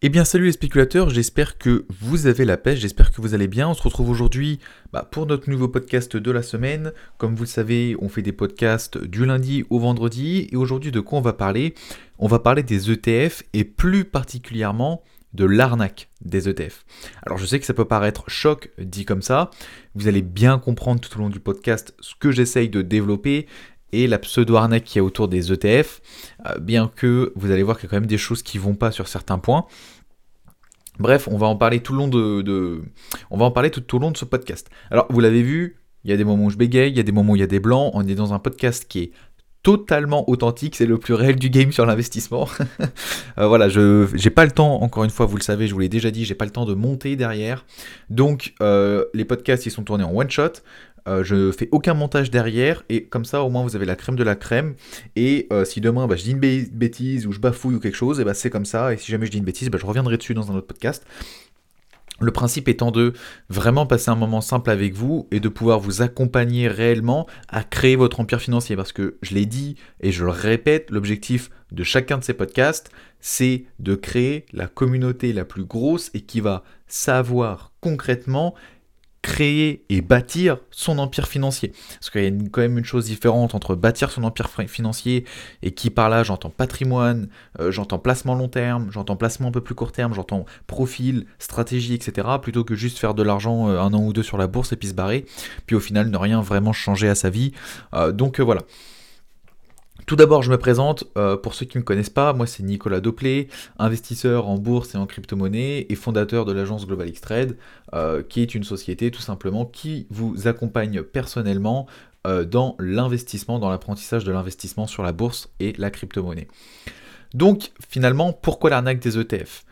Eh bien salut les spéculateurs, j'espère que vous avez la pêche, j'espère que vous allez bien. On se retrouve aujourd'hui bah, pour notre nouveau podcast de la semaine. Comme vous le savez, on fait des podcasts du lundi au vendredi. Et aujourd'hui de quoi on va parler? On va parler des ETF et plus particulièrement de l'arnaque des ETF. Alors je sais que ça peut paraître choc dit comme ça, vous allez bien comprendre tout au long du podcast ce que j'essaye de développer et la pseudo-arnaque qu'il y a autour des ETF, euh, bien que vous allez voir qu'il y a quand même des choses qui vont pas sur certains points. Bref, on va en parler tout le long de, on va en parler tout long de ce podcast. Alors, vous l'avez vu, il y a des moments où je bégaye, il y a des moments où il y a des blancs. On est dans un podcast qui est totalement authentique, c'est le plus réel du game sur l'investissement. Euh, voilà, je j'ai pas le temps, encore une fois, vous le savez, je vous l'ai déjà dit, j'ai pas le temps de monter derrière. Donc euh, les podcasts ils sont tournés en one shot. Euh, je fais aucun montage derrière et comme ça au moins vous avez la crème de la crème. Et euh, si demain bah, je dis une bêtise ou je bafouille ou quelque chose et bah, c'est comme ça. Et si jamais je dis une bêtise bah, je reviendrai dessus dans un autre podcast. Le principe étant de vraiment passer un moment simple avec vous et de pouvoir vous accompagner réellement à créer votre empire financier. Parce que je l'ai dit et je le répète, l'objectif de chacun de ces podcasts, c'est de créer la communauté la plus grosse et qui va savoir concrètement créer et bâtir son empire financier. Parce qu'il y a quand même une chose différente entre bâtir son empire financier et qui par là j'entends patrimoine, euh, j'entends placement long terme, j'entends placement un peu plus court terme, j'entends profil, stratégie, etc. plutôt que juste faire de l'argent euh, un an ou deux sur la bourse et puis se barrer, puis au final ne rien vraiment changer à sa vie. Euh, donc voilà. Tout d'abord, je me présente, euh, pour ceux qui ne me connaissent pas, moi c'est Nicolas Doplé, investisseur en bourse et en crypto-monnaie et fondateur de l'agence Global X Trade, euh, qui est une société tout simplement qui vous accompagne personnellement euh, dans l'investissement, dans l'apprentissage de l'investissement sur la bourse et la crypto-monnaie. Donc finalement, pourquoi l'arnaque des ETF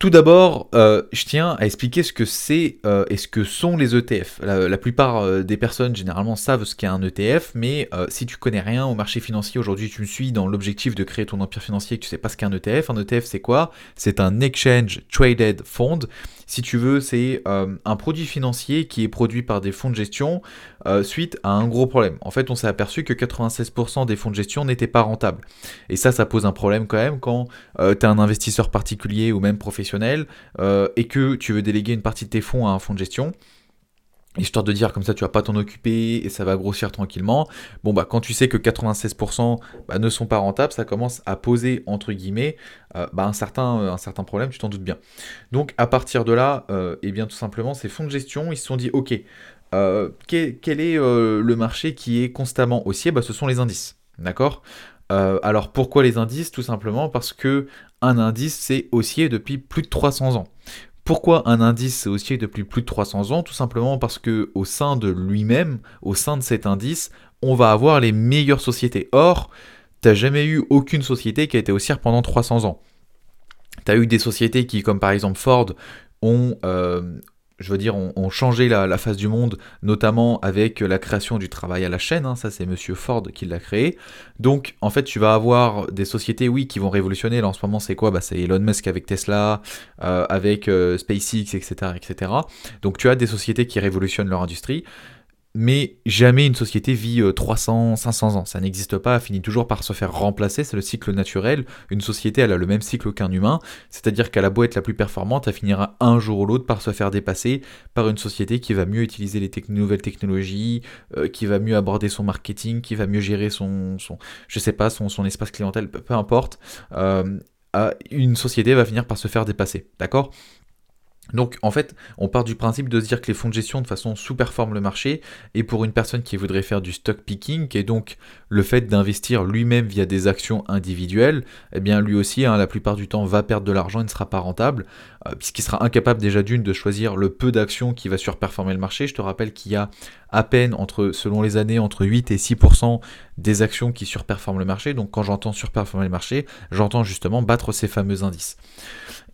tout d'abord, euh, je tiens à expliquer ce que c'est euh, et ce que sont les ETF. La, plupart euh, des personnes généralement savent ce qu'est un ETF, mais si tu connais rien au marché financier, aujourd'hui tu me suis dans l'objectif de créer ton empire financier et que tu sais pas ce qu'est un ETF, un ETF c'est quoi? C'est un Exchange Traded Fund. Si tu veux, c'est un produit financier qui est produit par des fonds de gestion suite à un gros problème. En fait, on s'est aperçu que 96% des fonds de gestion n'étaient pas rentables. Et ça, ça pose un problème quand même quand tu es un investisseur particulier ou même professionnel euh, et que tu veux déléguer une partie de tes fonds à un fonds de gestion, histoire de dire comme ça tu vas pas t'en occuper et ça va grossir tranquillement. Bon bah quand tu sais que 96% bah, ne sont pas rentables, ça commence à poser entre guillemets euh, bah, un, certain, un certain problème, tu t'en doutes bien. Donc à partir de là, et euh, eh bien tout simplement ces fonds de gestion, ils se sont dit ok, quel, est le marché qui est constamment haussier? Bah, Ce sont les indices. D'accord? Alors pourquoi les indices? Tout simplement parce que un indice c'est haussier depuis plus de 300 ans. Pourquoi un indice c'est haussier depuis plus de 300 ans? Tout simplement parce que au sein de lui-même, au sein de cet indice, on va avoir les meilleures sociétés. Or, t'as jamais eu aucune société qui a été haussière pendant 300 ans. Tu as eu des sociétés qui, comme par exemple Ford, ont, euh, je veux dire, ont, changé la, face du monde, notamment avec la création du travail à la chaîne. Hein, ça, c'est Monsieur Ford qui l'a créé. Donc, en fait, tu vas avoir des sociétés, oui, qui vont révolutionner. Là, en ce moment, c'est quoi? Bah, C'est Elon Musk avec Tesla, euh, avec euh, SpaceX, etc., etc. Donc, tu as des sociétés qui révolutionnent leur industrie mais jamais une société vit 300, euh, 500 ans. Ça n'existe pas, finit toujours par se faire remplacer, c'est le cycle naturel. Une société, elle a le même cycle qu'un humain, c'est-à-dire qu'elle a beau être la plus performante, elle finira un jour ou l'autre par se faire dépasser par une société qui va mieux utiliser les nouvelles technologies, euh, qui va mieux aborder son marketing, qui va mieux gérer son espace clientèle, peu, importe. Euh, une société va finir par se faire dépasser, d'accord? Donc en fait, on part du principe de se dire que les fonds de gestion de façon sous-performent le marché, et pour une personne qui voudrait faire du stock picking, qui est donc le fait d'investir lui-même via des actions individuelles, eh bien lui aussi, hein, la plupart du temps, va perdre de l'argent et ne sera pas rentable, euh, puisqu'il sera incapable déjà d'une de choisir le peu d'actions qui va surperformer le marché. Je te rappelle qu'il y a à peine, entre, selon les années, entre 8 et 6% des actions qui surperforment le marché. Donc quand j'entends surperformer le marché, j'entends justement battre ces fameux indices.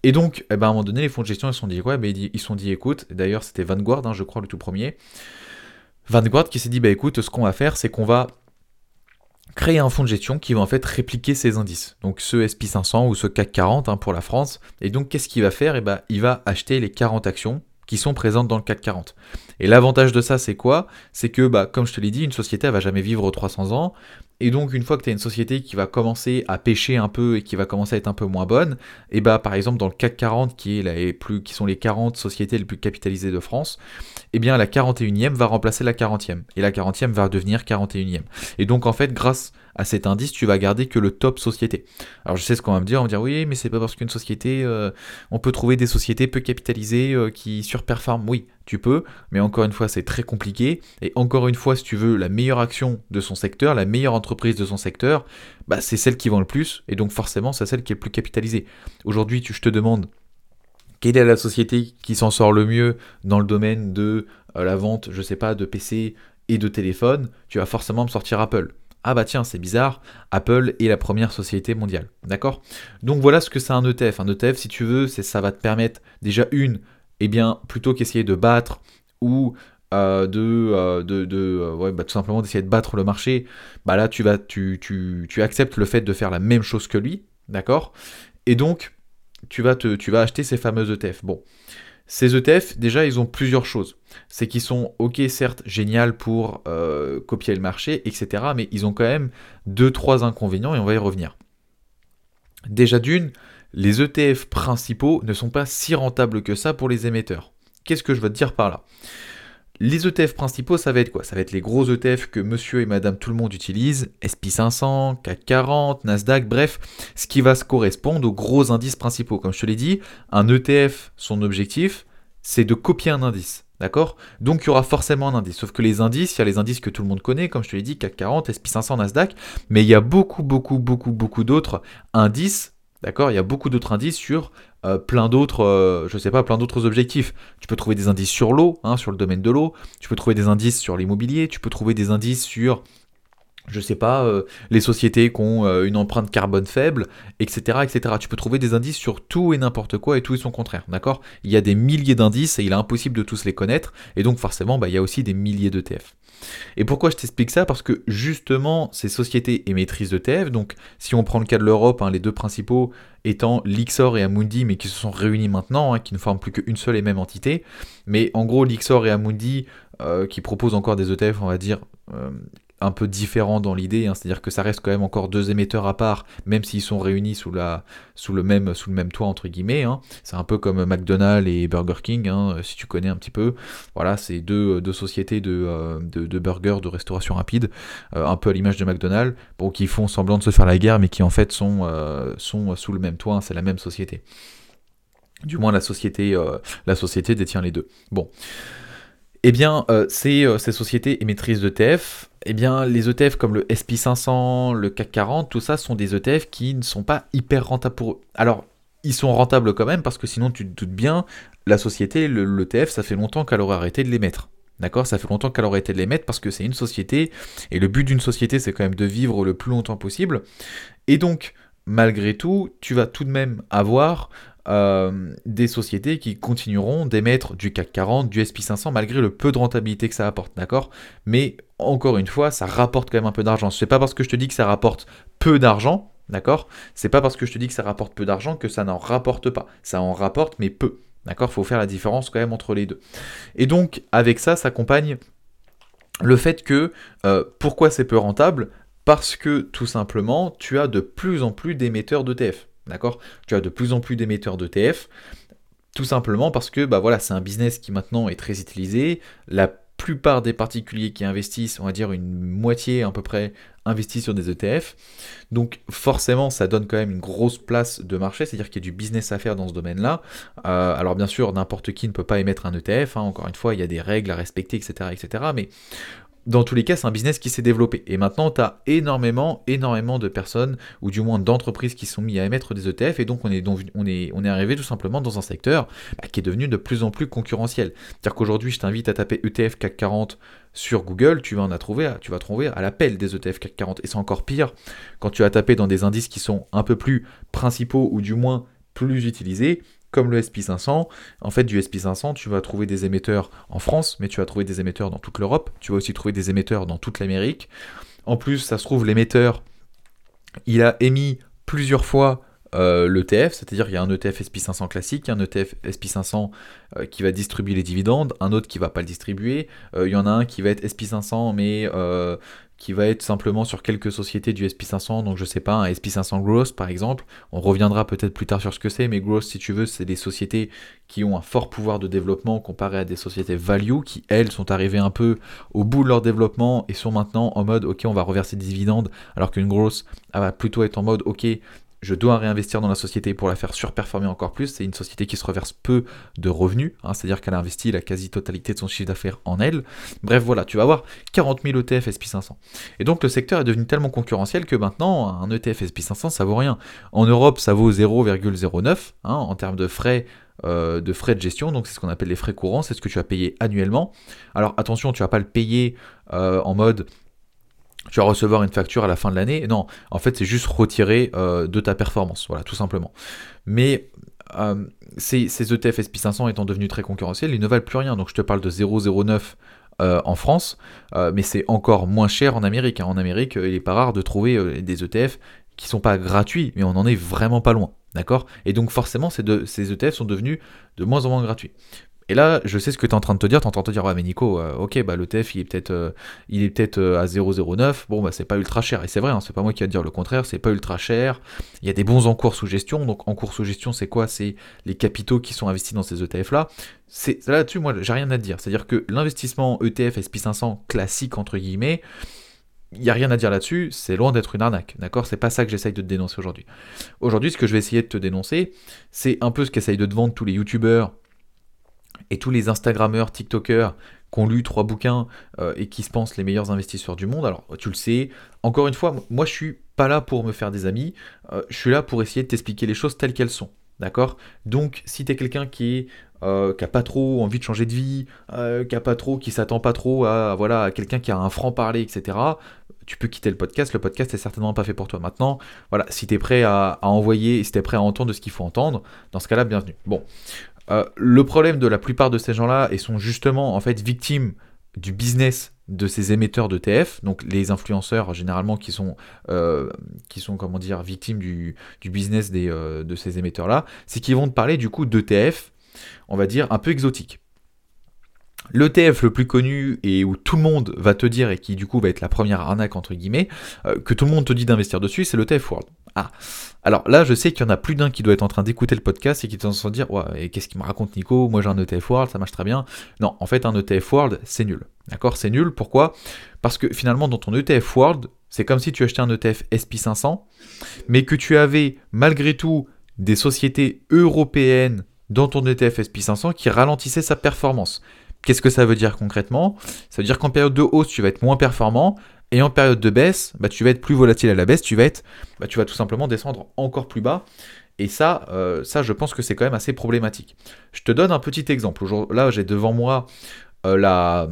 Et donc, eh ben, à un moment donné, les fonds de gestion, ils se sont dit quoi ben, Ils se sont dit, écoute, d'ailleurs, c'était Vanguard, hein, je crois, le tout premier. Vanguard qui s'est dit, bah écoute, ce qu'on va faire, c'est qu'on va créer un fonds de gestion qui va en fait répliquer ces indices. Donc ce SP500 ou ce CAC 40 hein, pour la France. Et donc, qu'est-ce qu'il va faire? Eh ben, Il va acheter les 40 actions qui sont présentes dans le CAC 40. Et l'avantage de ça, c'est quoi? C'est que, bah, comme je te l'ai dit, une société, elle va jamais vivre 300 ans. Et donc, une fois que tu as une société qui va commencer à pêcher un peu et qui va commencer à être un peu moins bonne, et bah, par exemple, dans le CAC 40, qui, est la, plus, qui sont les 40 sociétés les plus capitalisées de France, eh bien, la 41e va remplacer la 40e. Et la 40e va devenir 41e. Et donc, en fait, grâce à cet indice, tu vas garder que le top société. Alors, je sais ce qu'on va me dire, on va me dire, oui, mais c'est pas parce qu'une société, euh, on peut trouver des sociétés peu capitalisées euh, qui surperforment. Oui, tu peux, mais encore une fois, c'est très compliqué. Et encore une fois, si tu veux la meilleure action de son secteur, la meilleure entreprise de son secteur, bah, c'est celle qui vend le plus, et donc forcément, c'est celle qui est le plus capitalisée. Aujourd'hui, je te demande quelle est la société qui s'en sort le mieux dans le domaine de euh, la vente, je sais pas, de PC et de téléphone, tu vas forcément me sortir Apple. Ah bah tiens, c'est bizarre, Apple est la première société mondiale. D'accord? Donc voilà ce que c'est un ETF. Un ETF, si tu veux, c'est ça va te permettre déjà une eh bien, plutôt qu'essayer de battre ou euh, de, euh, de, euh, ouais, bah, tout simplement d'essayer de battre le marché, bah là tu vas tu, tu, tu, acceptes le fait de faire la même chose que lui, d'accord? Et donc tu vas te tu vas acheter ces fameux ETF. Bon, ces ETF déjà ils ont plusieurs choses. C'est qu'ils sont ok certes génial pour copier le marché, etc. Mais ils ont quand même deux trois inconvénients et on va y revenir. Déjà d'une, les ETF principaux ne sont pas si rentables que ça pour les émetteurs. Qu'est-ce que je veux te dire par là? Les ETF principaux, ça va être quoi? Ça va être les gros ETF que monsieur et madame tout le monde utilise, SP500, CAC 40, Nasdaq, bref, ce qui va se correspondre aux gros indices principaux. Comme je te l'ai dit, un ETF, son objectif, c'est de copier un indice. D'accord? Donc il y aura forcément un indice. Sauf que les indices, il y a les indices que tout le monde connaît, comme je te l'ai dit, CAC 40, SP500, Nasdaq, mais il y a beaucoup, beaucoup, beaucoup, beaucoup d'autres indices D'accord? Il y a beaucoup d'autres indices sur euh, plein d'autres, euh, je sais pas, plein d'autres objectifs. Tu peux trouver des indices sur l'eau, hein, sur le domaine de l'eau. Tu peux trouver des indices sur l'immobilier. Tu peux trouver des indices sur, je sais pas, euh, les sociétés qui ont une empreinte carbone faible, etc., etc. Tu peux trouver des indices sur tout et n'importe quoi et tout et son contraire. D'accord? Il y a des milliers d'indices et il est impossible de tous les connaître. Et donc forcément, bah, il y a aussi des milliers d'ETF. Et pourquoi je t'explique ça? Parce que justement, ces sociétés émettrices d'ETF, donc si on prend le cas de l'Europe, hein, les deux principaux étant Lixor et Amundi, mais qui se sont réunis maintenant, hein, qui ne forment plus qu'une seule et même entité. Mais en gros, Lixor et Amundi, euh, qui proposent encore des ETF, on va dire, euh, un peu différent dans l'idée, hein. c'est-à-dire que ça reste quand même encore deux émetteurs à part, même s'ils sont réunis sous, le même, toit, entre guillemets. Hein. C'est un peu comme McDonald's et Burger King, hein, si tu connais un petit peu. Voilà, c'est deux, sociétés de, euh, de, de, burgers, de restauration rapide, euh, un peu à l'image de McDonald's, qui font semblant de se faire la guerre, mais qui en fait sont, euh, sous le même toit, c'est la même société. Du moins, la société, détient les deux. Bon. Eh bien, ces, ces sociétés émettrices d'ETF, eh bien, les ETF comme le SP500, le CAC 40, tout ça sont des ETF qui ne sont pas hyper rentables pour eux. Alors, ils sont rentables quand même parce que sinon, tu te doutes bien, la société, l'ETF, ça fait longtemps qu'elle aurait arrêté de les mettre. D'accord? Ça fait longtemps qu'elle aurait arrêté de les mettre parce que c'est une société et le but d'une société, c'est quand même de vivre le plus longtemps possible. Et donc, malgré tout, tu vas tout de même avoir euh, des sociétés qui continueront d'émettre du CAC 40, du SP500, malgré le peu de rentabilité que ça apporte, d'accord? Mais encore une fois, ça rapporte quand même un peu d'argent. C'est pas parce que je te dis que ça rapporte peu d'argent, d'accord? C'est pas parce que je te dis que ça rapporte peu d'argent que ça n'en rapporte pas. Ça en rapporte, mais peu. D'accord? Faut faire la différence quand même entre les deux. Et donc, avec ça s'accompagne le fait que euh, pourquoi c'est peu rentable? Parce que tout simplement, tu as de plus en plus d'émetteurs d'ETF. D'accord? Tu as de plus en plus d'émetteurs d'ETF, tout simplement parce que bah voilà, c'est un business qui maintenant est très utilisé. La plupart des particuliers qui investissent, on va dire une moitié à peu près, investissent sur des ETF. Donc forcément, ça donne quand même une grosse place de marché, c'est-à-dire qu'il y a du business à faire dans ce domaine-là. Euh, alors bien sûr, n'importe qui ne peut pas émettre un ETF, hein. encore une fois, il y a des règles à respecter, etc. etc. mais dans tous les cas, c'est un business qui s'est développé. Et maintenant, tu as énormément, énormément de personnes, ou du moins d'entreprises qui sont mis à émettre des ETF, et donc on est, arrivé tout simplement dans un secteur bah, qui est devenu de plus en plus concurrentiel. C'est-à-dire qu'aujourd'hui, je t'invite à taper ETF CAC 40 sur Google, tu vas en trouver, tu vas trouver à l'appel des ETF CAC 40. Et c'est encore pire quand tu as tapé dans des indices qui sont un peu plus principaux, ou du moins plus utilisés, comme le SP500. En fait, du SP500, tu vas trouver des émetteurs en France, mais tu vas trouver des émetteurs dans toute l'Europe. Tu vas aussi trouver des émetteurs dans toute l'Amérique. En plus, ça se trouve, l'émetteur, il a émis plusieurs fois euh, l'ETF, c'est-à-dire qu'il y a un ETF SP500 classique, un ETF SP500 euh, qui va distribuer les dividendes, un autre qui va pas le distribuer, il y en a un qui va être SP500 mais qui va être simplement sur quelques sociétés du SP500, donc je sais pas, un SP500 Growth par exemple. On reviendra peut-être plus tard sur ce que c'est, mais Growth, si tu veux, c'est des sociétés qui ont un fort pouvoir de développement comparé à des sociétés value qui, elles, sont arrivées un peu au bout de leur développement et sont maintenant en mode, ok, on va reverser des dividendes, alors qu'une Growth va plutôt être en mode, ok, je dois réinvestir dans la société pour la faire surperformer encore plus. C'est une société qui se reverse peu de revenus, hein, c'est-à-dire qu'elle a investi la quasi-totalité de son chiffre d'affaires en elle. Bref, voilà, tu vas avoir 40 000 ETF SP500. Et donc le secteur est devenu tellement concurrentiel que maintenant, un ETF SP500, ça vaut rien. En Europe, ça vaut 0,09 hein, en termes de frais euh, de frais de gestion, donc c'est ce qu'on appelle les frais courants, c'est ce que tu vas payer annuellement. Alors attention, tu vas pas le payer euh, en mode tu vas recevoir une facture à la fin de l'année. Non, en fait, c'est juste retiré euh, de ta performance, voilà, tout simplement. Mais euh, ces, ETF SP500 étant devenus très concurrentiels, ils ne valent plus rien. Donc je te parle de 0,09 euh, en France, mais c'est encore moins cher en Amérique. Hein. En Amérique, il n'est pas rare de trouver des ETF qui sont pas gratuits, mais on en est vraiment pas loin. D'accord? Et donc forcément, ces, ces ETF sont devenus de moins en moins gratuits. Et là, je sais ce que tu es en train de te dire. Tu es en train de te dire, ouais, mais Nico, euh, ok, bah, le TF, il est peut-être euh, euh, à 0,09. Bon, bah, c'est pas ultra cher. Et c'est vrai, hein, c'est pas moi qui vais te dire le contraire, c'est pas ultra cher. Il y a des bons encours sous gestion. Donc, encours sous gestion, c'est quoi? C'est les capitaux qui sont investis dans ces ETF-là. Là-dessus, moi, j'ai rien à dire. C'est-à-dire que l'investissement ETF SP500 classique, entre guillemets, il n'y a rien à dire là-dessus, c'est loin d'être une arnaque, d'accord? C'est pas ça que j'essaye de te dénoncer aujourd'hui. Aujourd'hui, ce que je vais essayer de te dénoncer, c'est un peu ce qu'essayent de te vendre tous les youtubeurs et tous les Instagrammeurs, TikTokers qui ont lu trois bouquins euh, et qui se pensent les meilleurs investisseurs du monde. Alors, tu le sais, encore une fois, moi je suis pas là pour me faire des amis, euh, je suis là pour essayer de t'expliquer les choses telles qu'elles sont. D'accord? Donc, si tu es quelqu'un qui est euh, a pas trop envie de changer de vie, qui a pas trop, qui s'attend pas trop à voilà à quelqu'un qui a un franc parler, etc. Tu peux quitter le podcast. Le podcast est certainement pas fait pour toi. Maintenant, voilà, si tu es prêt à, à envoyer, si tu es prêt à entendre ce qu'il faut entendre, dans ce cas-là, bienvenue. Bon, euh, le problème de la plupart de ces gens-là, ils sont justement en fait victimes du business de ces émetteurs d'ETF, donc les influenceurs généralement qui sont, euh, qui sont comment dire, victimes du, business euh, de ces émetteurs-là, c'est qu'ils vont te parler du coup d'ETF, on va dire, un peu exotique. L'ETF le plus connu et où tout le monde va te dire, et qui du coup va être la première arnaque entre guillemets, que tout le monde te dit d'investir dessus, c'est l'ETF World. Ah, alors là, je sais qu'il y en a plus d'un qui doit être en train d'écouter le podcast et qui est en train de se dire qu'est-ce qu'il me raconte Nico? Moi j'ai un ETF World, ça marche très bien. Non, en fait, un ETF World, c'est nul. D'accord? C'est nul. Pourquoi? Parce que finalement, dans ton ETF World, c'est comme si tu achetais un ETF SP500, mais que tu avais malgré tout des sociétés européennes dans ton ETF SP500 qui ralentissaient sa performance. Qu'est-ce que ça veut dire concrètement? Ça veut dire qu'en période de hausse, tu vas être moins performant, et en période de baisse, bah, tu vas être plus volatile à la baisse, tu vas, bah, tout simplement descendre encore plus bas. Et ça, euh, ça je pense que c'est quand même assez problématique. Je te donne un petit exemple. Là, j'ai devant moi euh, la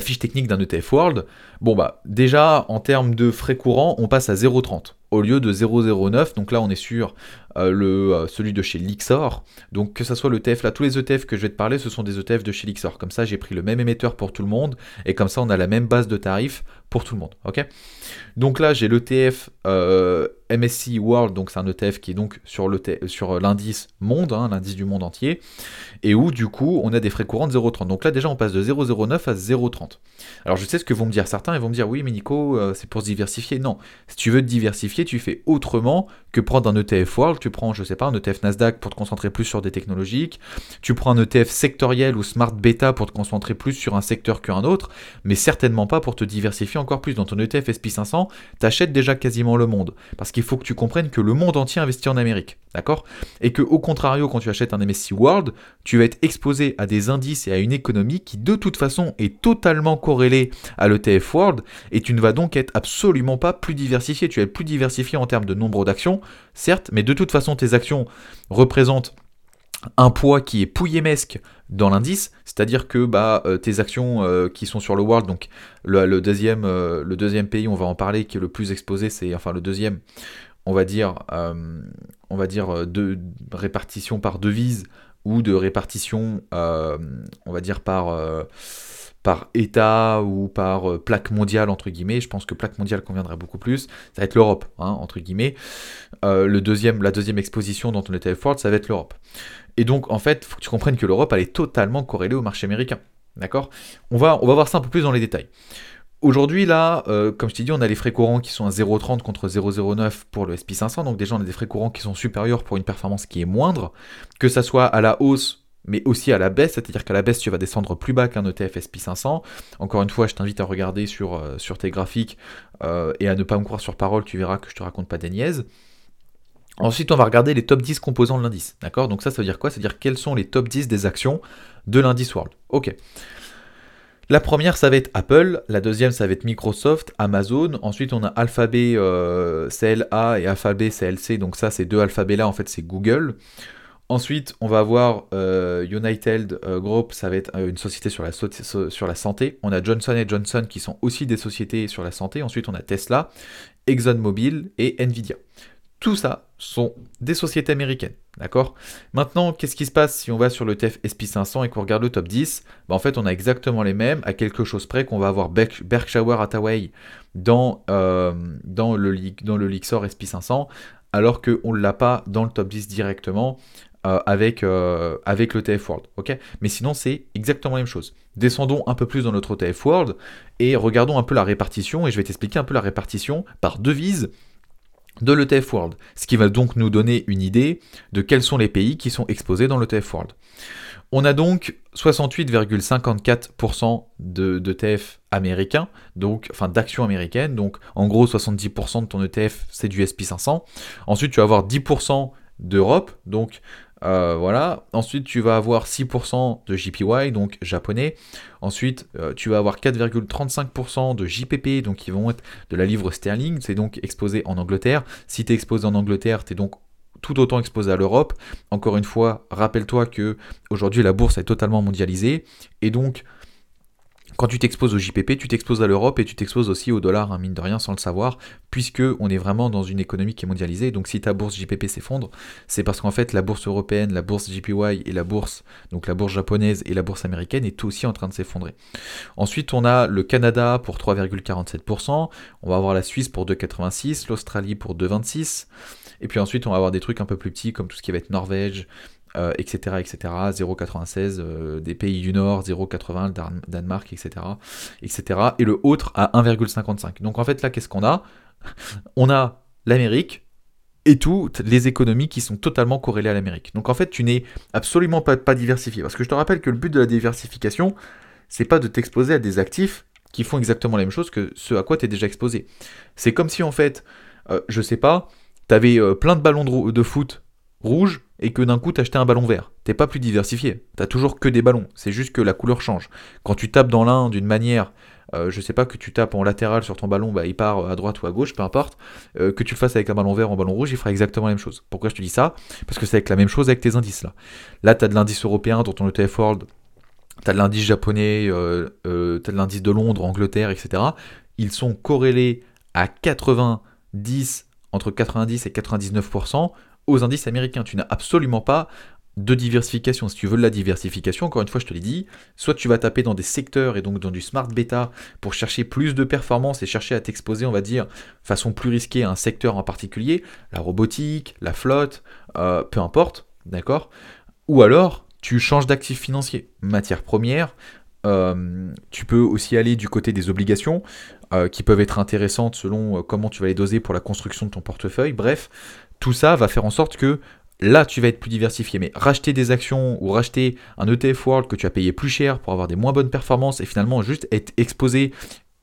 fiche technique d'un ETF World. Bon, bah, déjà, en termes de frais courants, on passe à 0,30 au lieu de 0,09. Donc là, on est sur euh, le, euh, celui de chez Lixor. Donc que ce soit l'ETF, là, tous les ETF que je vais te parler, ce sont des ETF de chez Lixor. Comme ça, j'ai pris le même émetteur pour tout le monde. Et comme ça, on a la même base de tarifs pour tout le monde. donc là, j'ai l'ETF euh, MSCI World, donc c'est un ETF qui est donc sur l'indice monde, hein, l'indice du monde entier, et où du coup, on a des frais courants de 0,30. Donc là, déjà, on passe de 0,09 à 0,30. Alors je sais ce que vont me dire certains, ils vont me dire, oui, mais Nico, c'est pour se diversifier. Non, si tu veux te diversifier, tu fais autrement que prendre un ETF World. Tu prends, je sais pas, un ETF Nasdaq pour te concentrer plus sur des technologiques. Tu prends un ETF sectoriel ou Smart Beta pour te concentrer plus sur un secteur qu'un autre, mais certainement pas pour te diversifier encore plus. Dans ton ETF SP500, tu achètes déjà quasiment le monde. Parce qu'il faut que tu comprennes que le monde entier investit en Amérique. D'accord? Et que, au contrario, quand tu achètes un MSCI World, tu vas être exposé à des indices et à une économie qui, de toute façon, est totalement corrélée à l'ETF World, et tu ne vas donc être absolument pas plus diversifié. Tu vas être plus diversifié en termes de nombre d'actions, certes, mais de toute façon, tes actions représentent un poids qui est pouillemesque dans l'indice, c'est-à-dire que bah, euh, tes actions euh, qui sont sur le World, donc le, deuxième, euh, le deuxième pays, on va en parler, qui est le plus exposé, c'est enfin le deuxième, on va dire, on va dire de répartition par devise ou de répartition, on va dire par, par État ou par euh, plaque mondiale, entre guillemets. Je pense que plaque mondiale conviendrait beaucoup plus. Ça va être l'Europe, hein, entre guillemets. le deuxième, la deuxième exposition dans ton ETF World, ça va être l'Europe. Et donc, en fait, faut que tu comprennes que l'Europe, elle est totalement corrélée au marché américain. D'accord? On va, on va voir ça un peu plus dans les détails. Aujourd'hui, là, euh, comme je t'ai dit, on a les frais courants qui sont à 0,30 contre 0,09 pour le SP500. Donc déjà, on a des frais courants qui sont supérieurs pour une performance qui est moindre. Que ça soit à la hausse, mais aussi à la baisse. C'est-à-dire qu'à la baisse, tu vas descendre plus bas qu'un ETF SP500. Encore une fois, je t'invite à regarder sur, euh, sur tes graphiques euh, et à ne pas me croire sur parole. Tu verras que je te raconte pas des niaises. Ensuite, on va regarder les top 10 composants de l'indice. D'accord? Donc ça, ça veut dire quoi? Ça veut dire quels sont les top 10 des actions de l'indice World. Ok. La première, ça va être Apple. La deuxième, ça va être Microsoft, Amazon. Ensuite, on a Alphabet euh, CLA et Alphabet CLC. Donc ça, ces deux alphabets-là, en fait, c'est Google. Ensuite, on va avoir euh, United euh, Group, ça va être une société sur la, santé. On a Johnson Johnson qui sont aussi des sociétés sur la santé. Ensuite, on a Tesla, ExxonMobil et Nvidia. Tout ça sont des sociétés américaines. D'accord? Maintenant, qu'est-ce qui se passe si on va sur le TF SP500 et qu'on regarde le top 10 bah, En fait, on a exactement les mêmes, à quelque chose près qu'on va avoir Berkshire Hathaway dans, euh, dans, le, dans le Lixor SP500, alors qu'on ne l'a pas dans le top 10 directement euh, avec, euh, avec le TF World. Mais sinon, c'est exactement la même chose. Descendons un peu plus dans notre TF World et regardons un peu la répartition, et je vais t'expliquer un peu la répartition par devise de l'ETF World, ce qui va donc nous donner une idée de quels sont les pays qui sont exposés dans l'ETF World. On a donc 68,54% de d'ETF américains, donc enfin d'actions américaines, donc en gros 70% de ton ETF c'est du SP500. Ensuite tu vas avoir 10% d'Europe, donc euh, voilà. Ensuite, tu vas avoir 6% de JPY, donc japonais. Ensuite, euh, tu vas avoir 4,35% de JPP, donc qui vont être de la livre sterling. C'est donc exposé en Angleterre. Si tu es exposé en Angleterre, tu es donc tout autant exposé à l'Europe. Encore une fois, rappelle-toi que aujourd'hui la bourse est totalement mondialisée et donc quand tu t'exposes au JPP, tu t'exposes à l'Europe et tu t'exposes aussi au dollar, hein, mine de rien, sans le savoir, puisque on est vraiment dans une économie qui est mondialisée. Donc si ta bourse JPP s'effondre, c'est parce qu'en fait la bourse européenne, la bourse JPY et la bourse, donc la bourse japonaise et la bourse américaine est aussi en train de s'effondrer. Ensuite, on a le Canada pour 3,47%, on va avoir la Suisse pour 2,86%, l'Australie pour 2,26%, et puis ensuite on va avoir des trucs un peu plus petits comme tout ce qui va être Norvège, etc., etc., 0,96 des pays du Nord, 0,80 Danemark, etc., etc., et le autre à 1,55. Donc en fait là, qu'est-ce qu'on a? On a l'Amérique et toutes les économies qui sont totalement corrélées à l'Amérique. Donc en fait, tu n'es absolument pas, pas diversifié. Parce que je te rappelle que le but de la diversification, c'est pas de t'exposer à des actifs qui font exactement la même chose que ce à quoi tu es déjà exposé. C'est comme si en fait, euh, je sais pas, tu avais euh, plein de ballons de foot rouges et que d'un coup t'as acheté un ballon vert. T'es pas plus diversifié, t'as toujours que des ballons, c'est juste que la couleur change. Quand tu tapes dans l'un d'une manière, euh, je sais pas, que tu tapes en latéral sur ton ballon, bah, il part à droite ou à gauche, peu importe, euh, que tu le fasses avec un ballon vert ou un ballon rouge, il fera exactement la même chose. Pourquoi je te dis ça? Parce que c'est avec la même chose avec tes indices là. Là t'as de l'indice européen dans ton ETF World, t'as de l'indice japonais, euh, t'as de l'indice de Londres, Angleterre, etc. Ils sont corrélés à 90, entre 90 et 99% aux indices américains. Tu n'as absolument pas de diversification. Si tu veux de la diversification, encore une fois, je te l'ai dit, soit tu vas taper dans des secteurs et donc dans du smart beta pour chercher plus de performance et chercher à t'exposer, on va dire, façon plus risquée à un secteur en particulier, la robotique, la flotte, euh, peu importe, d'accord? Ou alors, tu changes d'actifs financiers, matières premières, euh, tu peux aussi aller du côté des obligations, euh, qui peuvent être intéressantes selon comment tu vas les doser pour la construction de ton portefeuille. Bref, tout ça va faire en sorte que là, tu vas être plus diversifié. Mais racheter des actions ou racheter un ETF World que tu as payé plus cher pour avoir des moins bonnes performances et finalement juste être exposé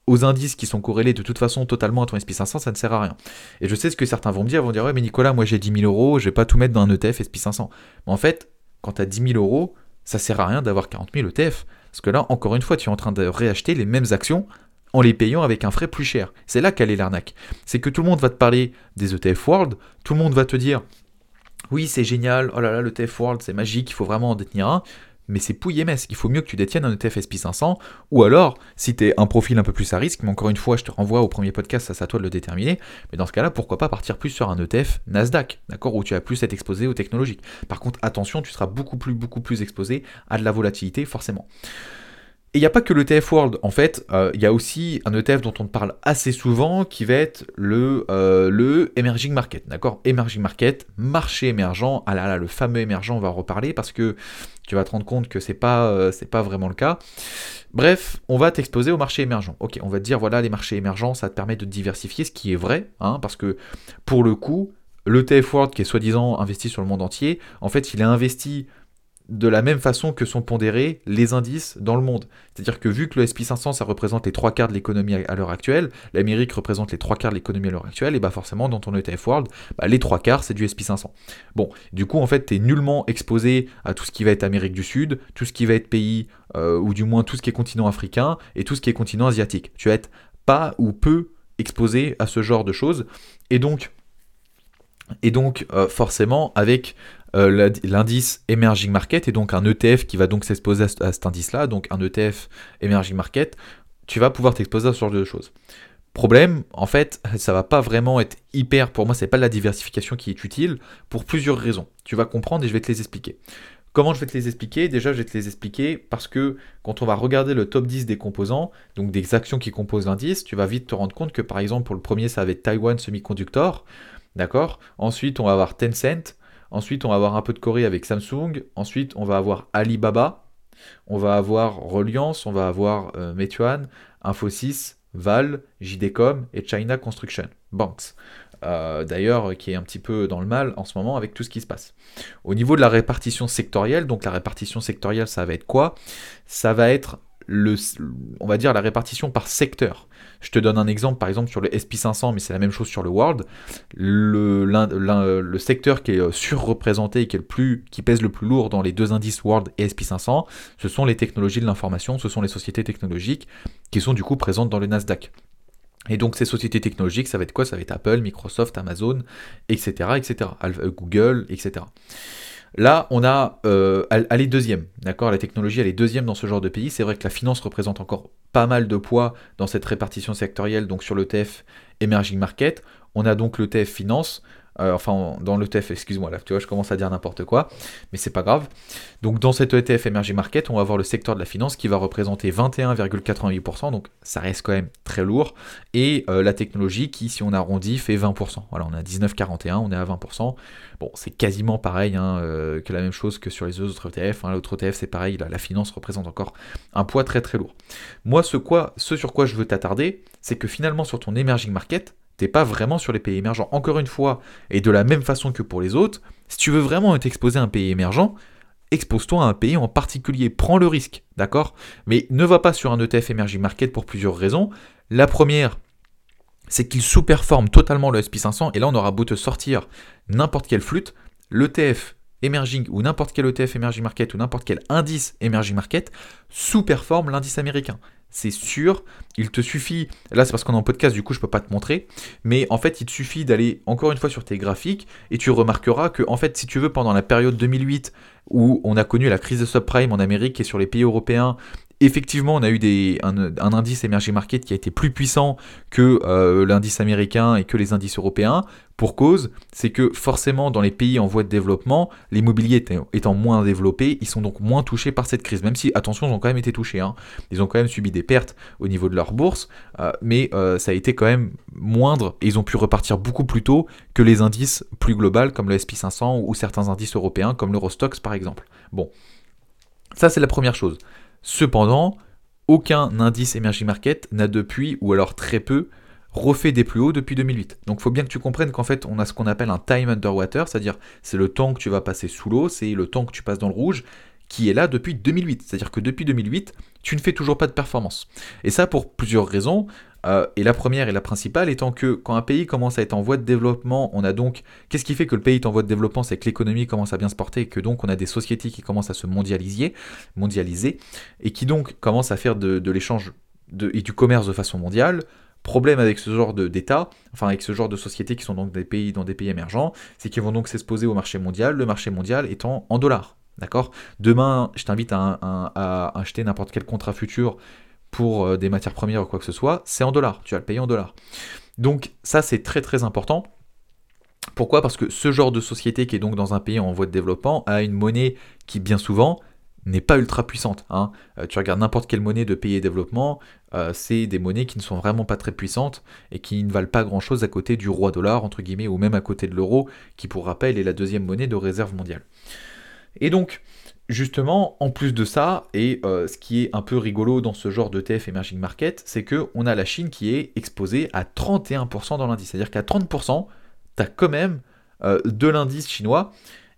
aux indices qui sont corrélés de toute façon totalement à ton SP500, ça ne sert à rien. Et je sais ce que certains vont me dire, vont dire, ouais, mais Nicolas, moi j'ai 10 000 euros, je vais pas tout mettre dans un ETF SP500. Mais en fait, quand tu as 10 000 euros, ça sert à rien d'avoir 40 000 ETF. Parce que là, encore une fois, tu es en train de réacheter les mêmes actions en les payant avec un frais plus cher. C'est là qu'elle est l'arnaque. C'est que tout le monde va te parler des ETF World, tout le monde va te dire oui c'est génial, oh là là le ETF World c'est magique, il faut vraiment en détenir un. mais c'est pouillemès. Il faut mieux que tu détiennes un ETF SP500, ou alors, si tu es un profil un peu plus à risque, mais encore une fois, je te renvoie au premier podcast, ça c'est à toi de le déterminer, mais dans ce cas-là, pourquoi pas partir plus sur un ETF Nasdaq, d'accord, où tu vas plus être exposé aux technologiques. Par contre, attention, tu seras beaucoup plus, beaucoup plus exposé à de la volatilité, forcément. Et il n'y a pas que l'ETF World, en fait, euh, il y a aussi un ETF dont on parle assez souvent qui va être le, euh, Emerging Market, d'accord? Emerging Market, marché émergent, ah là là, le fameux émergent, on va reparler parce que tu vas te rendre compte que c'est pas, euh, pas vraiment le cas. Bref, on va t'exposer au marché émergent. Ok, on va te dire, voilà, les marchés émergents, ça te permet de diversifier, ce qui est vrai, hein, parce que pour le coup, l'ETF World qui est soi-disant investi sur le monde entier, en fait, il est investi de la même façon que sont pondérés les indices dans le monde. C'est-à-dire que vu que le SP500, ça représente les trois quarts de l'économie à l'heure actuelle, l'Amérique représente les trois quarts de l'économie à l'heure actuelle, et bah forcément, dans ton ETF World, bah, les trois quarts, c'est du SP500. Bon, du coup, en fait, tu es nullement exposé à tout ce qui va être Amérique du Sud, tout ce qui va être pays, euh, ou du moins tout ce qui est continent africain, et tout ce qui est continent asiatique. Tu vas être pas ou peu exposé à ce genre de choses, et donc... Et donc, euh, forcément, avec euh, l'indice Emerging Market et donc un ETF qui va donc s'exposer à, cet indice-là, donc un ETF Emerging Market, tu vas pouvoir t'exposer à ce genre de choses. Problème, en fait, ça va pas vraiment être hyper, pour moi, c'est pas la diversification qui est utile pour plusieurs raisons. Tu vas comprendre et je vais te les expliquer. Comment je vais te les expliquer? Déjà, je vais te les expliquer parce que quand on va regarder le top 10 des composants, donc des actions qui composent l'indice, tu vas vite te rendre compte que par exemple, pour le premier, ça va être Taiwan Semiconductor. D'accord? Ensuite, on va avoir Tencent. Ensuite, on va avoir un peu de Corée avec Samsung. Ensuite, on va avoir Alibaba. On va avoir Reliance. On va avoir euh, Infosys, Val, JDcom et China Construction Banks. Euh, d'ailleurs, qui est un petit peu dans le mal en ce moment avec tout ce qui se passe. Au niveau de la répartition sectorielle, donc la répartition sectorielle, ça va être quoi? Ça va être on va dire la répartition par secteur. Je te donne un exemple, par exemple sur le SP500, mais c'est la même chose sur le World. Le, le secteur qui est euh, surreprésenté et qui, est qui pèse le plus lourd dans les deux indices World et SP500, ce sont les technologies de l'information, ce sont les sociétés technologiques qui sont du coup présentes dans le Nasdaq. Et donc ces sociétés technologiques, ça va être quoi? Ça va être Apple, Microsoft, Amazon, etc., etc., Google, etc. Là, on a, euh, elle, est deuxième, d'accord? La technologie, elle est deuxième dans ce genre de pays. C'est vrai que la finance représente encore pas mal de poids dans cette répartition sectorielle, donc sur l'ETF Emerging Market. On a donc l'ETF Finance, euh, enfin dans l'ETF, excuse-moi, là, tu vois, je commence à dire n'importe quoi, mais c'est pas grave. Donc dans cet ETF Emerging Market, on va avoir le secteur de la finance qui va représenter 21,88%, donc ça reste quand même très lourd, et euh, la technologie qui, si on arrondit, fait 20%. Voilà, on a 19,41, on est à 20%. Bon, c'est quasiment pareil hein, euh, que la même chose que sur les autres ETF. Hein. L'autre ETF, c'est pareil, la, la finance représente encore un poids très très lourd. Moi, ce, quoi, ce sur quoi je veux t'attarder, c'est que finalement sur ton Emerging Market, t'es pas vraiment sur les pays émergents. Encore une fois, et de la même façon que pour les autres, si tu veux vraiment t'exposer à un pays émergent, expose-toi à un pays en particulier, prends le risque, d'accord? Mais ne va pas sur un ETF Emerging Market pour plusieurs raisons. La première, c'est qu'il sous-performe totalement le SP500, et là on aura beau te sortir n'importe quelle flûte, l'ETF Emerging ou n'importe quel ETF Emerging Market ou n'importe quel indice Emerging Market sous-performe l'indice américain c'est sûr. Il te suffit, là c'est parce qu'on est en podcast, du coup je peux pas te montrer, mais en fait il te suffit d'aller encore une fois sur tes graphiques et tu remarqueras que en fait si tu veux pendant la période 2008 où on a connu la crise de subprime en Amérique et sur les pays européens Effectivement, on a eu un, indice emerging market qui a été plus puissant que euh, l'indice américain et que les indices européens. Pour cause, c'est que forcément dans les pays en voie de développement, l'immobilier étant moins développé, ils sont donc moins touchés par cette crise. Même si, attention, ils ont quand même été touchés. Hein. Ils ont quand même subi des pertes au niveau de leur bourse, euh, mais euh, ça a été quand même moindre et ils ont pu repartir beaucoup plus tôt que les indices plus globaux comme le SP500 ou certains indices européens comme l'Eurostox par exemple. Bon, ça c'est la première chose. Cependant, aucun indice emerging market n'a depuis, ou alors très peu, refait des plus hauts depuis 2008. Donc il faut bien que tu comprennes qu'en fait on a ce qu'on appelle un time underwater, c'est-à-dire c'est le temps que tu vas passer sous l'eau, c'est le temps que tu passes dans le rouge, qui est là depuis 2008. C'est-à-dire que depuis 2008, tu ne fais toujours pas de performance. Et ça pour plusieurs raisons. Euh, et la première et la principale étant que quand un pays commence à être en voie de développement, on a donc... Qu'est-ce qui fait que le pays est en voie de développement C'est que l'économie commence à bien se porter et que donc on a des sociétés qui commencent à se mondialiser, mondialiser et qui donc commencent à faire de, l'échange et du commerce de façon mondiale. Problème avec ce genre d'État, enfin avec ce genre de sociétés qui sont donc des pays, dans des pays émergents, c'est qu'ils vont donc s'exposer au marché mondial, le marché mondial étant en dollars. D'accord? Demain, je t'invite à, acheter n'importe quel contrat futur pour euh, des matières premières ou quoi que ce soit, c'est en dollars, tu vas le payer en dollars. Donc ça c'est très très important. Pourquoi? Parce que ce genre de société qui est donc dans un pays en voie de développement a une monnaie qui bien souvent n'est pas ultra puissante. Hein. Euh, tu regardes n'importe quelle monnaie de pays développement, euh, c'est des monnaies qui ne sont vraiment pas très puissantes et qui ne valent pas grand-chose à côté du roi dollar, entre guillemets, ou même à côté de l'euro, qui pour rappel est la deuxième monnaie de réserve mondiale. Et donc, justement, en plus de ça, et euh, ce qui est un peu rigolo dans ce genre d'ETF Emerging Market, c'est qu'on a la Chine qui est exposée à 31% dans l'indice. C'est-à-dire qu'à 30%, tu as quand même de l'indice chinois.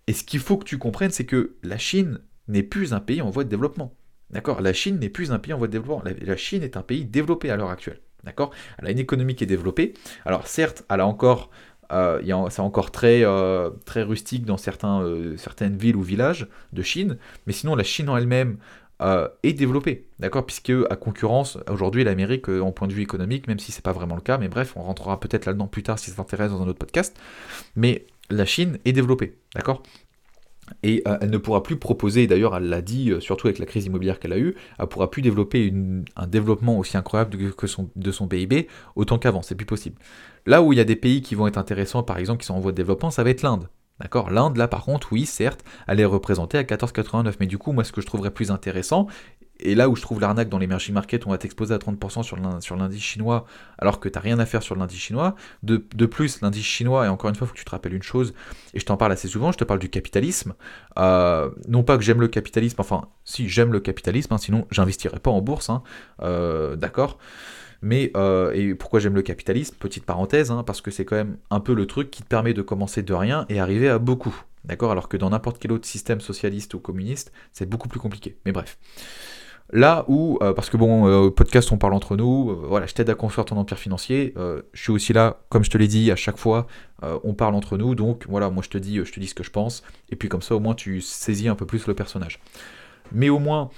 Et ce qu'il faut que tu comprennes, c'est que la Chine n'est plus un pays en voie de développement. D'accord? La Chine n'est plus un pays en voie de développement. La, Chine est un pays développé à l'heure actuelle. D'accord? Elle a une économie qui est développée. Alors certes, elle a encore, euh, c'est encore très, euh, très rustique dans certains, euh, certaines villes ou villages de Chine, mais sinon la Chine en elle-même est développée, d'accord? Puisque à concurrence, aujourd'hui l'Amérique en point de vue économique, même si c'est pas vraiment le cas, mais bref, on rentrera peut-être là-dedans plus tard si ça t'intéresse dans un autre podcast, mais la Chine est développée, d'accord? Et euh, elle ne pourra plus proposer, d'ailleurs elle l'a dit, euh, surtout avec la crise immobilière qu'elle a eue, elle pourra plus développer un développement aussi incroyable que de son PIB autant qu'avant, c'est plus possible. Là où il y a des pays qui vont être intéressants, par exemple, qui sont en voie de développement, ça va être l'Inde. D'accord? L'Inde, là, par contre, oui, certes, elle est représentée à 14,89. Mais du coup, moi, ce que je trouverais plus intéressant, et là où je trouve l'arnaque dans l'émerging market, on va t'exposer à 30% sur l'indice chinois, alors que tu n'as rien à faire sur l'indice chinois. De, plus, l'indice chinois, et encore une fois, il faut que tu te rappelles une chose, et je t'en parle assez souvent, je te parle du capitalisme. Euh, non pas que j'aime le capitalisme, enfin, si j'aime le capitalisme, hein, sinon j'investirais pas en bourse, hein, euh, d'accord mais euh, et pourquoi j'aime le capitalisme? Petite parenthèse, hein, parce que c'est quand même un peu le truc qui te permet de commencer de rien et arriver à beaucoup. D'accord? Alors que dans n'importe quel autre système socialiste ou communiste, c'est beaucoup plus compliqué. Mais bref. Là où, euh, parce que bon, euh, podcast on parle entre nous, euh, voilà, je t'aide à construire ton empire financier. je suis aussi là, comme je te l'ai dit, à chaque fois, on parle entre nous. Donc voilà, moi je te dis, je te dis ce que je pense, et puis comme ça au moins tu saisis un peu plus le personnage. Mais au moins,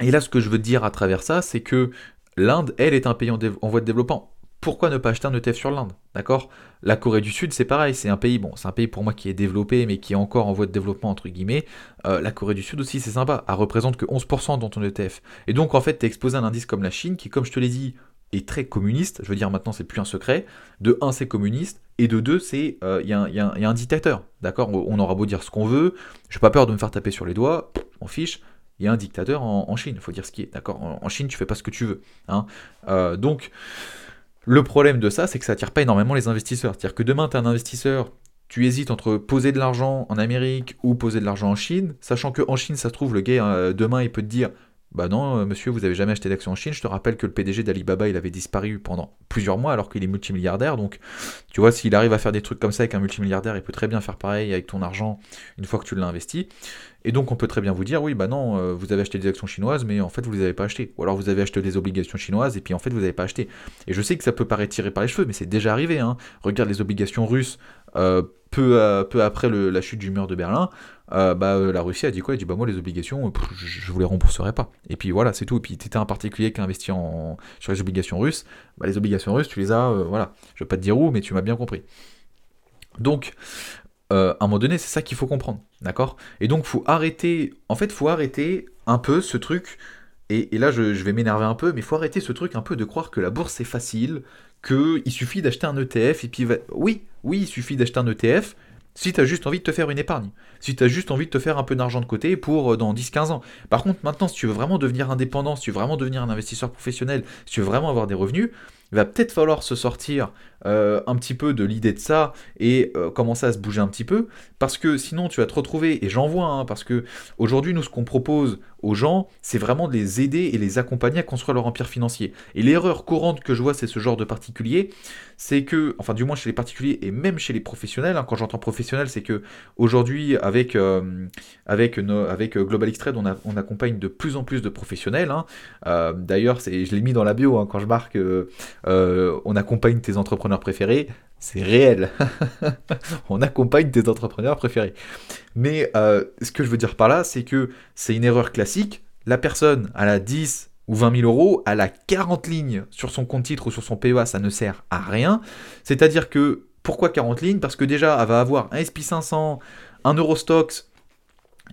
et là ce que je veux dire à travers ça, c'est que l'Inde, elle, est un pays en voie de développement pourquoi ne pas acheter un ETF sur l'Inde D'accord? La Corée du Sud, c'est pareil, c'est un pays, bon, c'est un pays pour moi qui est développé, mais qui est encore en voie de développement, entre guillemets. Euh, la Corée du Sud aussi, c'est sympa, elle représente que 11% dans ton ETF. Et donc, en fait, tu es exposé à un indice comme la Chine, qui, comme je te l'ai dit, est très communiste. Je veux dire, maintenant, c'est plus un secret. De 1, c'est communiste. Et de 2, c'est il euh, y, a un dictateur. D'accord? On aura beau dire ce qu'on veut. J'ai pas peur de me faire taper sur les doigts. On fiche il y a un dictateur en, Chine, il faut dire ce qui est, d'accord? En, Chine, tu fais pas ce que tu veux. Hein euh, donc, le problème de ça, c'est que ça attire pas énormément les investisseurs. C'est-à-dire que demain, tu es un investisseur, tu hésites entre poser de l'argent en Amérique ou poser de l'argent en Chine, sachant qu'en Chine, ça se trouve, le gars, euh, demain, il peut te dire bah non, euh, monsieur, vous avez jamais acheté d'actions en Chine. Je te rappelle que le PDG d'Alibaba, il avait disparu pendant plusieurs mois alors qu'il est multimilliardaire. Donc, tu vois, s'il arrive à faire des trucs comme ça avec un multimilliardaire, il peut très bien faire pareil avec ton argent une fois que tu l'as investi. Et donc, on peut très bien vous dire, oui, bah non, euh, vous avez acheté des actions chinoises, mais en fait, vous les avez pas achetées. Ou alors, vous avez acheté des obligations chinoises et puis en fait, vous n'avez pas acheté. Et je sais que ça peut paraître tiré par les cheveux, mais c'est déjà arrivé. Hein. Regarde les obligations russes. Euh, peu, peu après la chute du mur de Berlin, euh, bah, euh, la Russie a dit quoi? Elle dit bah moi les obligations, je vous les rembourserai pas. Et puis voilà, c'est tout. Et puis tu étais un particulier qui a investi en, sur les obligations russes, bah, les obligations russes, tu les as, euh, voilà. Je vais pas te dire où, mais tu m'as bien compris. Donc, à un moment donné, c'est ça qu'il faut comprendre, d'accord? Et donc, faut arrêter, en fait, faut arrêter un peu ce truc. Et, là, je, vais m'énerver un peu, mais faut arrêter ce truc un peu de croire que la bourse c'est facile, qu'il suffit d'acheter un ETF et puis oui, oui, il suffit d'acheter un ETF si tu as juste envie de te faire une épargne, si tu as juste envie de te faire un peu d'argent de côté pour euh, dans 10-15 ans. Par contre, maintenant, si tu veux vraiment devenir indépendant, si tu veux vraiment devenir un investisseur professionnel, si tu veux vraiment avoir des revenus, il va peut-être falloir se sortir euh, un petit peu de l'idée de ça et euh, commencer à se bouger un petit peu, parce que sinon tu vas te retrouver, et j'en vois, hein, parce que aujourd'hui nous ce qu'on propose aux gens, c'est vraiment de les aider et les accompagner à construire leur empire financier. Et l'erreur courante que je vois, c'est ce genre de particulier, c'est que, enfin du moins chez les particuliers et même chez les professionnels, hein, quand j'entends professionnel, c'est que aujourd'hui avec, euh, avec, avec Global x on, on, accompagne de plus en plus de professionnels. Hein. D'ailleurs, je l'ai mis dans la bio quand je marque on accompagne tes entrepreneurs préférés, c'est réel. on accompagne des entrepreneurs préférés. Mais euh, ce que je veux dire par là, c'est que c'est une erreur classique. La personne, elle a 10 ou 20 000 euros, elle a 40 lignes sur son compte titre ou sur son PEA, ça ne sert à rien. C'est-à-dire que, pourquoi 40 lignes? Parce que déjà, elle va avoir un SP500, un Eurostox,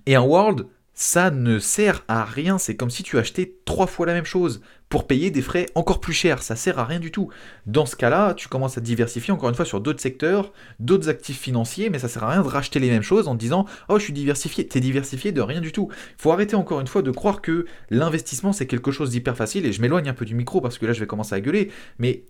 Et un World, ça ne sert à rien. C'est comme si tu achetais trois fois la même chose pour payer des frais encore plus chers. Ça sert à rien du tout. Dans ce cas-là, tu commences à diversifier encore une fois sur d'autres secteurs, d'autres actifs financiers, mais ça sert à rien de racheter les mêmes choses en te disant Oh, je suis diversifié. T'es diversifié de rien du tout. Il faut arrêter encore une fois de croire que l'investissement c'est quelque chose d'hyper facile. Et je m'éloigne un peu du micro parce que là je vais commencer à gueuler. Mais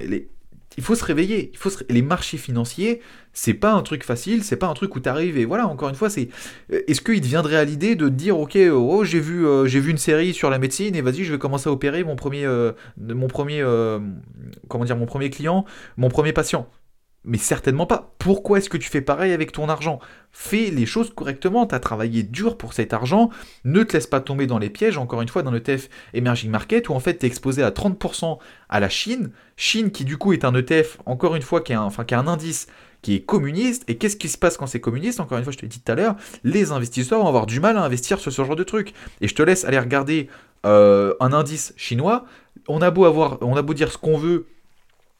les, il faut se réveiller. Il faut Les marchés financiers, c'est pas un truc facile, c'est pas un truc où tu arrives et voilà, encore une fois, c'est. Euh, est-ce qu'il te viendrait à l'idée de dire, ok, oh, j'ai vu, euh, j'ai vu une série sur la médecine et vas-y, je vais commencer à opérer mon premier, euh, mon premier, comment dire, mon premier client, mon premier patient mais certainement pas. Pourquoi est-ce que tu fais pareil avec ton argent? Fais les choses correctement, tu as travaillé dur pour cet argent, ne te laisse pas tomber dans les pièges, encore une fois, dans l'ETF Emerging Market, où en fait tu es exposé à 30% à la Chine, Chine qui du coup est un ETF, encore une fois, qui est un, enfin, qui un indice qui est communiste, et qu'est-ce qui se passe quand c'est communiste? Encore une fois, je te l'ai dit tout à l'heure, les investisseurs vont avoir du mal à investir sur ce genre de trucs. Et je te laisse aller regarder euh, un indice chinois, on a beau avoir, on a beau dire ce qu'on veut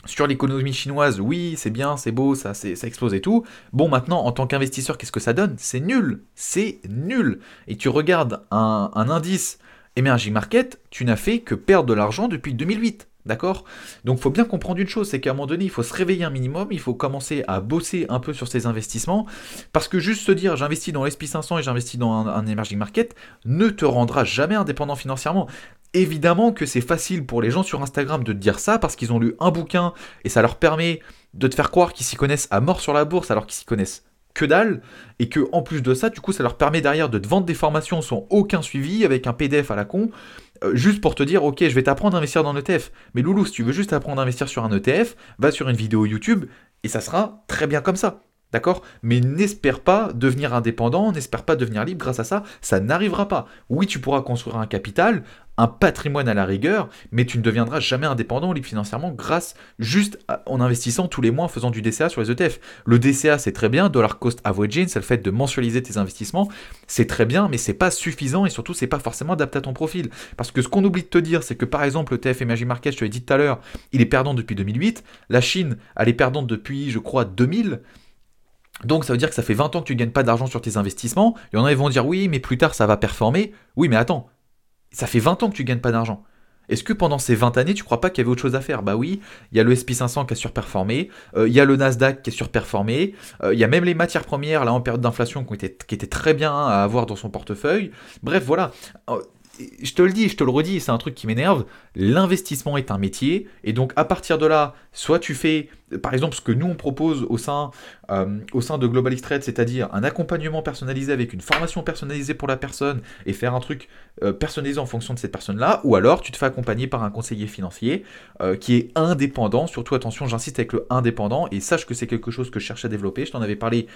sur l'économie chinoise, oui, c'est bien, c'est beau, ça, ça explose et tout. Bon, maintenant, en tant qu'investisseur, qu'est-ce que ça donne? C'est nul, c'est nul. Et tu regardes un, indice emerging market, tu n'as fait que perdre de l'argent depuis 2008. D'accord? Donc il faut bien comprendre une chose, c'est qu'à un moment donné, il faut se réveiller un minimum, il faut commencer à bosser un peu sur ses investissements, parce que juste se dire j'investis dans l'SP500 et j'investis dans un, un, emerging market ne te rendra jamais indépendant financièrement. Évidemment que c'est facile pour les gens sur Instagram de te dire ça parce qu'ils ont lu un bouquin et ça leur permet de te faire croire qu'ils s'y connaissent à mort sur la bourse alors qu'ils s'y connaissent que dalle et que en plus de ça, du coup, ça leur permet derrière de te vendre des formations sans aucun suivi avec un PDF à la con juste pour te dire ok, je vais t'apprendre à investir dans l'ETF. Mais Loulou, si tu veux juste apprendre à investir sur un ETF, va sur une vidéo YouTube et ça sera très bien comme ça. D'accord? Mais n'espère pas devenir indépendant, n'espère pas devenir libre grâce à ça, ça n'arrivera pas. Oui, tu pourras construire un capital, un patrimoine à la rigueur, mais tu ne deviendras jamais indépendant libre financièrement grâce juste en investissant tous les mois en faisant du DCA sur les ETF. Le DCA, c'est très bien, dollar cost averaging, c'est le fait de mensualiser tes investissements, c'est très bien, mais c'est pas suffisant et surtout c'est pas forcément adapté à ton profil. Parce que ce qu'on oublie de te dire, c'est que par exemple le TF Emerging Market, je te l'ai dit tout à l'heure, il est perdant depuis 2008, la Chine, elle est perdante depuis, je crois, 2000. Donc ça veut dire que ça fait 20 ans que tu ne gagnes pas d'argent sur tes investissements. Il y en a qui vont dire oui, mais plus tard ça va performer. Oui, mais attends, ça fait 20 ans que tu ne gagnes pas d'argent. Est-ce que pendant ces 20 années, tu crois pas qu'il y avait autre chose à faire? Bah oui, il y a le SP500 qui a surperformé, euh, il y a le Nasdaq qui est surperformé, euh, il y a même les matières premières là en période d'inflation qui, étaient très bien à avoir dans son portefeuille. Bref, voilà. Euh, je te le dis, je te le redis, c'est un truc qui m'énerve. L'investissement est un métier, et donc à partir de là, soit tu fais, par exemple, ce que nous on propose au sein, euh, au sein de Global Trade, c'est-à-dire un accompagnement personnalisé avec une formation personnalisée pour la personne et faire un truc euh, personnalisé en fonction de cette personne-là, ou alors tu te fais accompagner par un conseiller financier euh, qui est indépendant. Surtout, attention, j'insiste avec le indépendant et sache que c'est quelque chose que je cherche à développer. Je t'en avais parlé,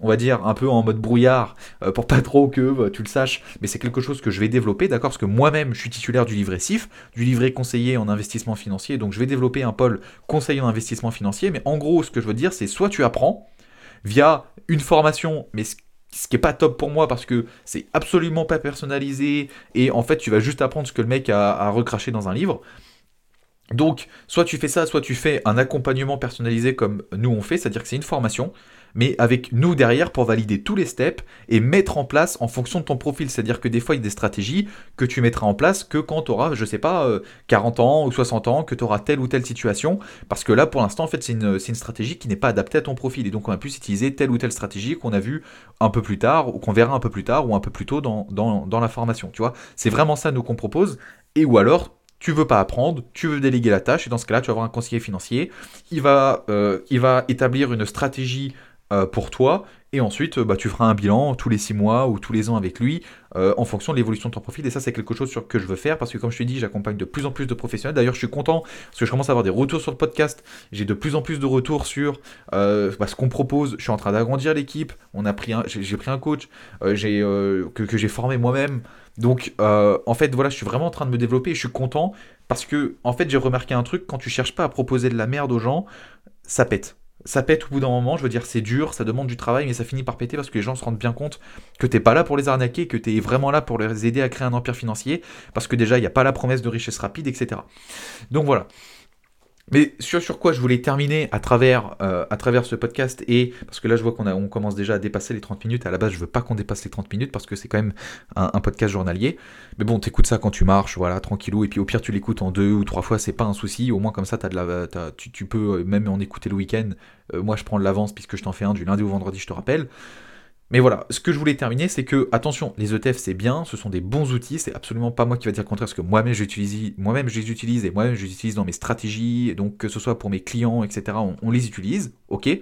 on va dire, un peu en mode brouillard pour pas trop que tu le saches, mais c'est quelque chose que je vais développer, d'accord Parce que moi-même, je suis titulaire du livret SIF, du livret conseiller en investissement financier, donc je vais développer un pôle conseiller en investissement financier. Mais en gros, ce que je veux dire, c'est soit tu apprends via une formation, mais ce qui est pas top pour moi parce que c'est absolument pas personnalisé et en fait tu vas juste apprendre ce que le mec a, a recraché dans un livre. Donc, soit tu fais ça, soit tu fais un accompagnement personnalisé comme nous on fait, c'est-à-dire que c'est une formation, mais avec nous derrière pour valider tous les steps et mettre en place en fonction de ton profil. C'est-à-dire que des fois, il y a des stratégies que tu mettras en place que quand tu auras, je sais pas, 40 euh, ans ou 60 ans, que tu auras telle ou telle situation. Parce que là, pour l'instant, en fait, c'est une, stratégie qui n'est pas adaptée à ton profil. Et donc, on a pu utiliser telle ou telle stratégie qu'on a vu un peu plus tard, ou qu'on verra un peu plus tard, ou un peu plus tôt dans, la formation. Tu vois, c'est vraiment ça, nous, qu'on propose. Et ou alors, tu veux pas apprendre, tu veux déléguer la tâche, et dans ce cas-là, tu vas avoir un conseiller financier. Il va, euh, il établir une stratégie euh, pour toi, et ensuite bah, tu feras un bilan tous les 6 mois ou tous les ans avec lui euh, en fonction de l'évolution de ton profil. Et ça, c'est quelque chose sur que je veux faire parce que, comme je t'ai dit, j'accompagne de plus en plus de professionnels. D'ailleurs, je suis content parce que je commence à avoir des retours sur le podcast. J'ai de plus en plus de retours sur bah, ce qu'on propose. Je suis en train d'agrandir l'équipe. On a pris j'ai pris un coach que j'ai formé moi-même. Donc, en fait, voilà, je suis vraiment en train de me développer et je suis content parce que, en fait, j'ai remarqué un truc quand tu cherches pas à proposer de la merde aux gens, ça pète ça pète au bout d'un moment, je veux dire c'est dur, ça demande du travail, mais ça finit par péter parce que les gens se rendent bien compte que t'es pas là pour les arnaquer, que tu es vraiment là pour les aider à créer un empire financier, parce que déjà il n'y a pas la promesse de richesse rapide, etc. Donc voilà. Mais sur, sur quoi je voulais terminer à travers, euh, à travers ce podcast, et parce que là je vois qu'on on commence déjà à dépasser les 30 minutes, à la base je veux pas qu'on dépasse les 30 minutes parce que c'est quand même un, podcast journalier. Mais bon, t'écoutes ça quand tu marches, voilà, tranquillou, et puis au pire tu l'écoutes en deux ou trois fois, c'est pas un souci, au moins comme ça as de la, tu, tu, peux même en écouter le week-end. Euh, moi je prends de l'avance puisque je t'en fais un du lundi au vendredi, je te rappelle. Mais voilà, ce que je voulais terminer, c'est que, attention, les ETF c'est bien, ce sont des bons outils, c'est absolument pas moi qui va dire le contraire, parce que moi-même j'utilise, moi-même je les utilise et moi-même je les utilise dans mes stratégies, donc que ce soit pour mes clients, etc., on, on les utilise, ok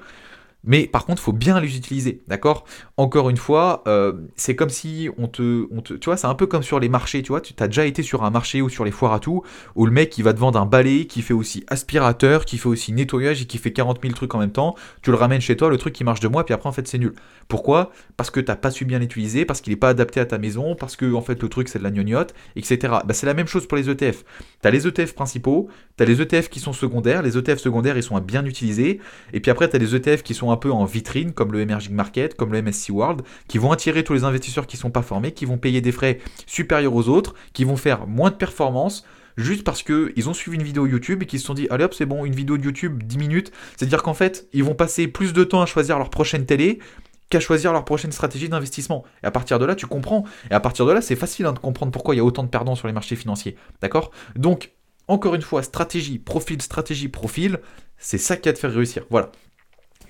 mais par contre, il faut bien les utiliser, d'accord? Encore une fois, euh, c'est comme si on te, on te, Tu vois, c'est un peu comme sur les marchés, tu vois. Tu as déjà été sur un marché ou sur les foires à tout, où le mec, il va te vendre un balai qui fait aussi aspirateur, qui fait aussi nettoyage et qui fait 40 000 trucs en même temps. Tu le ramènes chez toi, le truc qui marche de mois, puis après, en fait, c'est nul. Pourquoi? Parce que t'as pas su bien l'utiliser, parce qu'il n'est pas adapté à ta maison, parce que, en fait, le truc, c'est de la gnognotte, etc. Bah, c'est la même chose pour les ETF. Tu as les ETF principaux, tu as les ETF qui sont secondaires. Les ETF secondaires, ils sont à bien utiliser. Et puis après, tu as les ETF qui sont un peu en vitrine, comme le Emerging Market, comme le MSC World, qui vont attirer tous les investisseurs qui ne sont pas formés, qui vont payer des frais supérieurs aux autres, qui vont faire moins de performance, juste parce qu'ils ont suivi une vidéo YouTube et qu'ils se sont dit, allez hop, c'est bon, une vidéo de YouTube, 10 minutes. C'est-à-dire qu'en fait, ils vont passer plus de temps à choisir leur prochaine télé qu'à choisir leur prochaine stratégie d'investissement. Et à partir de là, tu comprends. Et à partir de là, c'est facile hein, de comprendre pourquoi il y a autant de perdants sur les marchés financiers. D'accord? Donc, encore une fois, stratégie, profil, stratégie, profil, c'est ça qui va te faire réussir. Voilà.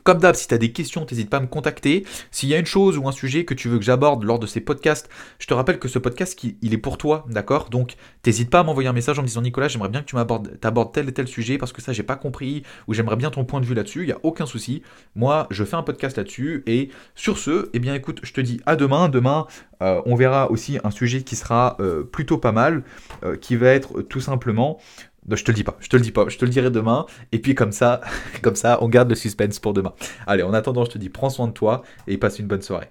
Comme d'hab, si tu as des questions, n'hésite pas à me contacter. S'il y a une chose ou un sujet que tu veux que j'aborde lors de ces podcasts, je te rappelle que ce podcast, il est pour toi, d'accord? Donc, n'hésite pas à m'envoyer un message en me disant Nicolas, j'aimerais bien que tu m'abordes tel et tel sujet parce que ça, j'ai pas compris ou j'aimerais bien ton point de vue là-dessus. Il n'y a aucun souci. Moi, je fais un podcast là-dessus. Et sur ce, eh bien, écoute, je te dis à demain. Demain, euh, on verra aussi un sujet qui sera euh, plutôt pas mal, euh, qui va être tout simplement je te le dis pas, je te le dis pas, je te le dirai demain. Et puis comme ça, comme ça, on garde le suspense pour demain. Allez, en attendant, je te dis prends soin de toi et passe une bonne soirée.